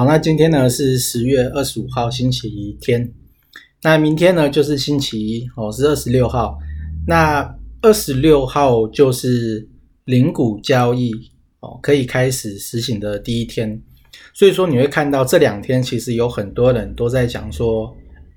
好，那今天呢是十月二十五号星期一天，那明天呢就是星期一哦，是二十六号。那二十六号就是零股交易哦，可以开始实行的第一天。所以说你会看到这两天其实有很多人都在讲说，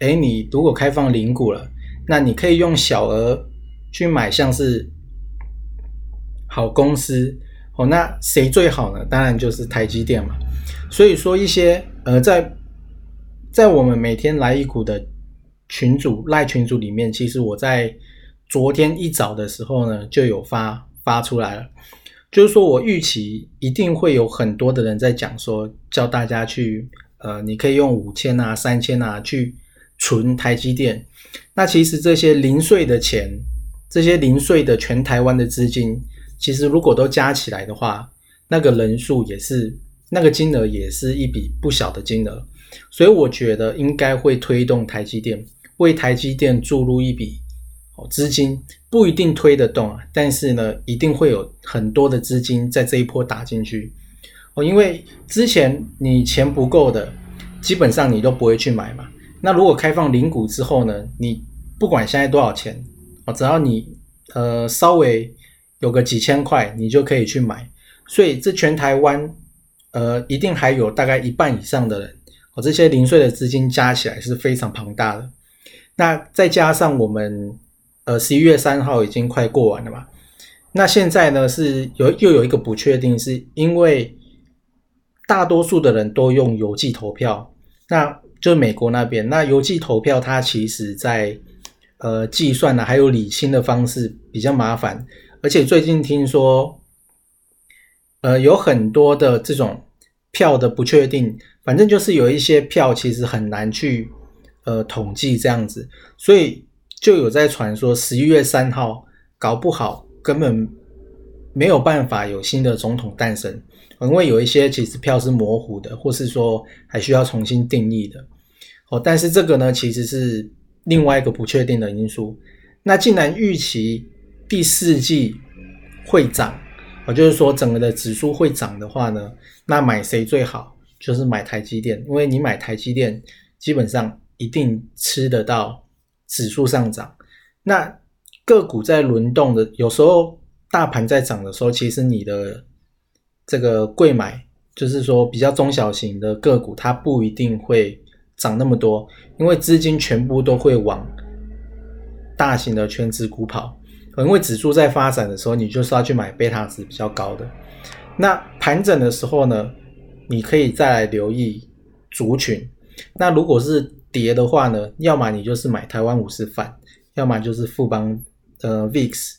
哎，你如果开放零股了，那你可以用小额去买像是好公司哦，那谁最好呢？当然就是台积电嘛。所以说，一些呃，在在我们每天来一股的群主赖群组里面，其实我在昨天一早的时候呢，就有发发出来了，就是说我预期一定会有很多的人在讲说，叫大家去呃，你可以用五千啊、三千啊去存台积电。那其实这些零碎的钱，这些零碎的全台湾的资金，其实如果都加起来的话，那个人数也是。那个金额也是一笔不小的金额，所以我觉得应该会推动台积电为台积电注入一笔哦资金，不一定推得动啊，但是呢，一定会有很多的资金在这一波打进去哦，因为之前你钱不够的，基本上你都不会去买嘛。那如果开放零股之后呢，你不管现在多少钱哦，只要你呃稍微有个几千块，你就可以去买。所以这全台湾。呃，一定还有大概一半以上的人，哦，这些零碎的资金加起来是非常庞大的。那再加上我们，呃，十一月三号已经快过完了嘛，那现在呢是有又有一个不确定，是因为大多数的人都用邮寄投票，那就美国那边，那邮寄投票它其实在呃计算呢，还有理清的方式比较麻烦，而且最近听说，呃，有很多的这种。票的不确定，反正就是有一些票其实很难去呃统计这样子，所以就有在传说十一月三号搞不好根本没有办法有新的总统诞生，因为有一些其实票是模糊的，或是说还需要重新定义的哦。但是这个呢，其实是另外一个不确定的因素。那既然预期第四季会涨。我就是说，整个的指数会涨的话呢，那买谁最好？就是买台积电，因为你买台积电，基本上一定吃得到指数上涨。那个股在轮动的，有时候大盘在涨的时候，其实你的这个贵买，就是说比较中小型的个股，它不一定会涨那么多，因为资金全部都会往大型的全值股跑。因为指数在发展的时候，你就是要去买贝塔值比较高的。那盘整的时候呢，你可以再来留意族群。那如果是跌的话呢，要么你就是买台湾五十反，要么就是富邦呃 VIX，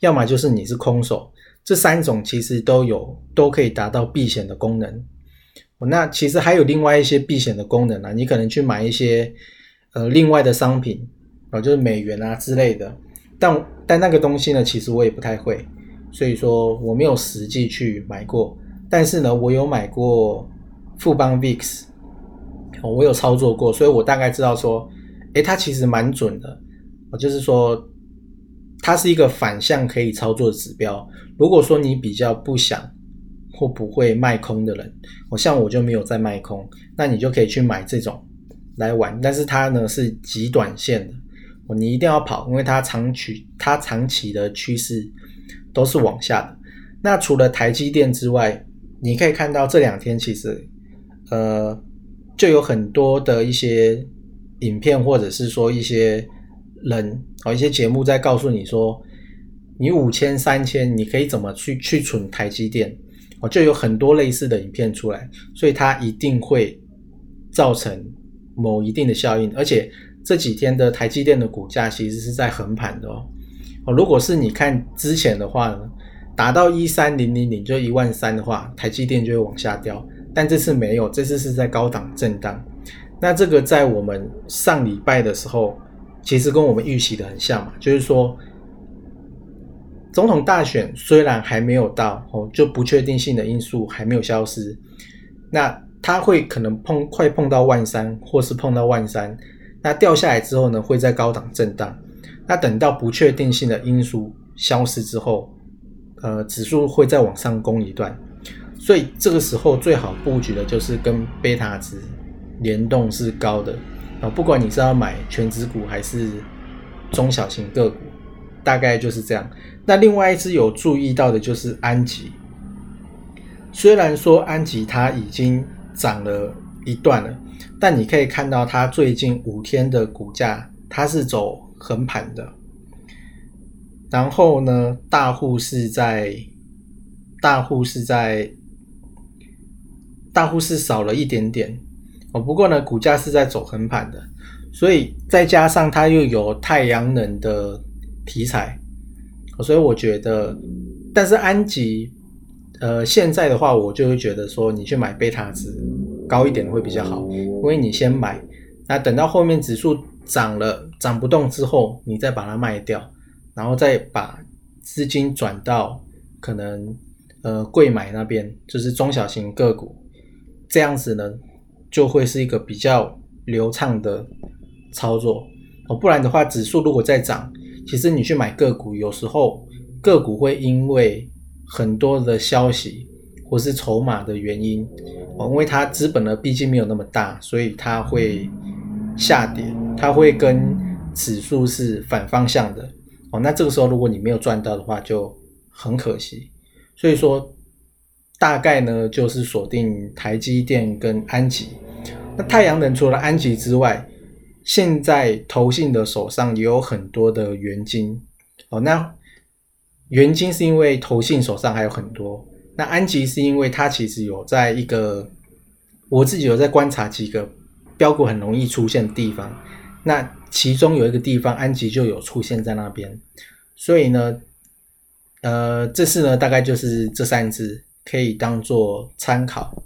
要么就是你是空手。这三种其实都有都可以达到避险的功能。那其实还有另外一些避险的功能啊，你可能去买一些呃另外的商品啊，就是美元啊之类的。但但那个东西呢，其实我也不太会，所以说我没有实际去买过。但是呢，我有买过富邦 VIX，我有操作过，所以我大概知道说，诶，它其实蛮准的。我就是说，它是一个反向可以操作的指标。如果说你比较不想或不会卖空的人，我像我就没有在卖空，那你就可以去买这种来玩。但是它呢是极短线的。你一定要跑，因为它长期它长期的趋势都是往下的。那除了台积电之外，你可以看到这两天其实呃就有很多的一些影片，或者是说一些人哦，一些节目在告诉你说，你五千、三千，你可以怎么去去存台积电哦，就有很多类似的影片出来，所以它一定会造成某一定的效应，而且这几天的台积电的股价其实是在横盘的哦。哦，如果是你看之前的话呢，达到一三零零零就一万三的话，台积电就会往下掉，但这次没有，这次是在高档震荡。那这个在我们上礼拜的时候，其实跟我们预期的很像嘛，就是说，总统大选虽然还没有到哦，就不确定性的因素还没有消失，那它会可能碰快碰到万三，或是碰到万三，那掉下来之后呢，会在高档震荡，那等到不确定性的因素消失之后，呃，指数会再往上攻一段，所以这个时候最好布局的就是跟贝塔值。联动是高的啊，不管你是要买全指股还是中小型个股，大概就是这样。那另外一只有注意到的就是安吉，虽然说安吉它已经涨了一段了，但你可以看到它最近五天的股价它是走横盘的，然后呢，大户是在大户是在大户是少了一点点。哦，不过呢，股价是在走横盘的，所以再加上它又有太阳能的题材，所以我觉得，但是安吉，呃，现在的话，我就会觉得说，你去买贝塔值高一点的会比较好，因为你先买，那等到后面指数涨了涨不动之后，你再把它卖掉，然后再把资金转到可能呃贵买那边，就是中小型个股，这样子呢。就会是一个比较流畅的操作哦，不然的话，指数如果再涨，其实你去买个股，有时候个股会因为很多的消息或是筹码的原因哦，因为它资本呢毕竟没有那么大，所以它会下跌，它会跟指数是反方向的哦。那这个时候如果你没有赚到的话，就很可惜。所以说。大概呢，就是锁定台积电跟安吉。那太阳能除了安吉之外，现在投信的手上也有很多的元金哦。那元金是因为投信手上还有很多，那安吉是因为它其实有在一个，我自己有在观察几个标股很容易出现的地方。那其中有一个地方，安吉就有出现在那边。所以呢，呃，这次呢，大概就是这三只。可以当做参考。